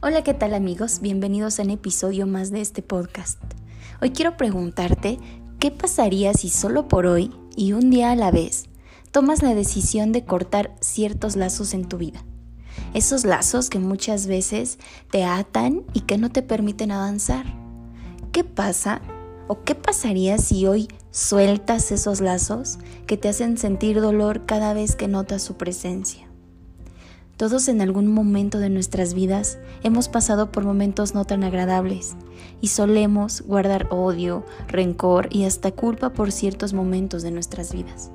Hola, ¿qué tal amigos? Bienvenidos a un episodio más de este podcast. Hoy quiero preguntarte, ¿qué pasaría si solo por hoy y un día a la vez tomas la decisión de cortar ciertos lazos en tu vida? Esos lazos que muchas veces te atan y que no te permiten avanzar. ¿Qué pasa o qué pasaría si hoy sueltas esos lazos que te hacen sentir dolor cada vez que notas su presencia? Todos en algún momento de nuestras vidas hemos pasado por momentos no tan agradables y solemos guardar odio, rencor y hasta culpa por ciertos momentos de nuestras vidas.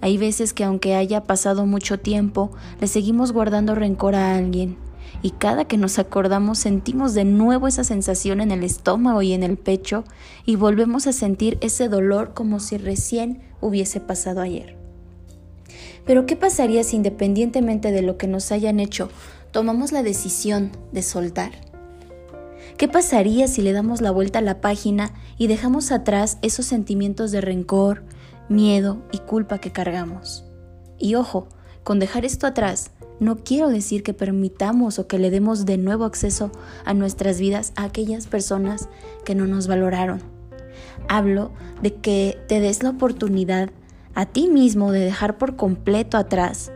Hay veces que aunque haya pasado mucho tiempo, le seguimos guardando rencor a alguien y cada que nos acordamos sentimos de nuevo esa sensación en el estómago y en el pecho y volvemos a sentir ese dolor como si recién hubiese pasado ayer. Pero ¿qué pasaría si independientemente de lo que nos hayan hecho, tomamos la decisión de soltar? ¿Qué pasaría si le damos la vuelta a la página y dejamos atrás esos sentimientos de rencor, miedo y culpa que cargamos? Y ojo, con dejar esto atrás, no quiero decir que permitamos o que le demos de nuevo acceso a nuestras vidas a aquellas personas que no nos valoraron. Hablo de que te des la oportunidad a ti mismo de dejar por completo atrás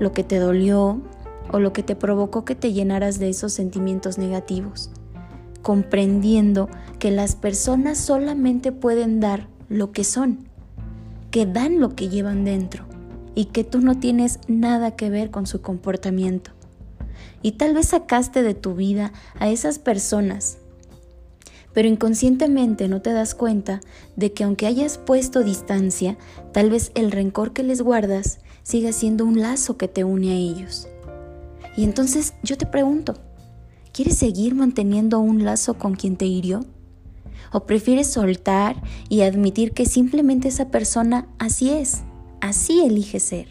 lo que te dolió o lo que te provocó que te llenaras de esos sentimientos negativos, comprendiendo que las personas solamente pueden dar lo que son, que dan lo que llevan dentro y que tú no tienes nada que ver con su comportamiento. Y tal vez sacaste de tu vida a esas personas pero inconscientemente no te das cuenta de que aunque hayas puesto distancia, tal vez el rencor que les guardas siga siendo un lazo que te une a ellos. Y entonces yo te pregunto, ¿quieres seguir manteniendo un lazo con quien te hirió? ¿O prefieres soltar y admitir que simplemente esa persona así es, así elige ser?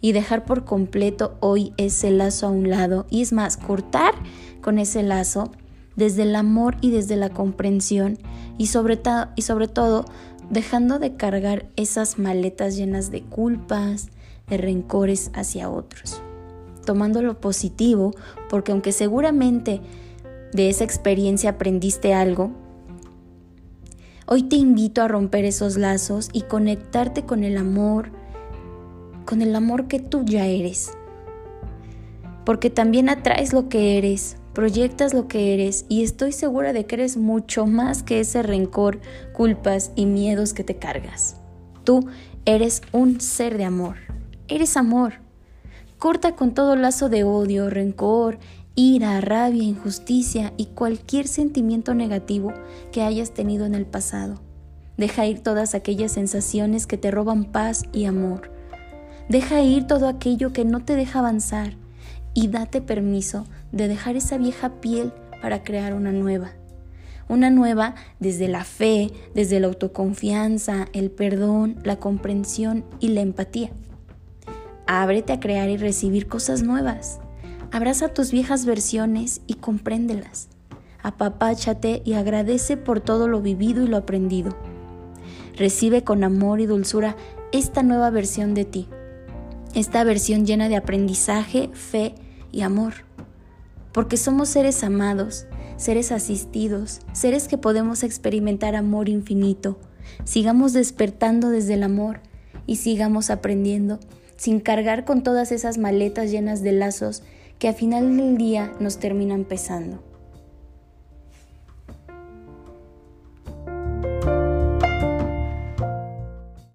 Y dejar por completo hoy ese lazo a un lado y es más, cortar con ese lazo desde el amor y desde la comprensión y sobre, todo dejando de cargar esas maletas llenas de culpas, de rencores hacia otros. Tomando lo positivo, porque aunque seguramente de esa experiencia aprendiste algo, hoy te invito a romper esos lazos y conectarte con el amor, con el amor que tú ya eres. Porque también atraes lo que eres, proyectas lo que eres y estoy segura de que eres mucho más que ese rencor, culpas y miedos que te cargas. Tú eres un ser de amor, eres amor. Corta con todo lazo de odio, rencor, ira, rabia, injusticia y cualquier sentimiento negativo que hayas tenido en el pasado. Deja ir todas aquellas sensaciones que te roban paz y amor. Deja ir todo aquello que no te deja avanzar y date permiso de dejar esa vieja piel para crear una nueva. Una nueva desde la fe, desde la autoconfianza, el perdón, la comprensión y la empatía. Ábrete a crear y recibir cosas nuevas. Abraza tus viejas versiones y compréndelas. Apapáchate y agradece por todo lo vivido y lo aprendido. Recibe con amor y dulzura esta nueva versión de ti. Esta versión llena de aprendizaje, fe y amor porque somos seres amados, seres asistidos, seres que podemos experimentar amor infinito. Sigamos despertando desde el amor y sigamos aprendiendo sin cargar con todas esas maletas llenas de lazos que a final del día nos terminan pesando.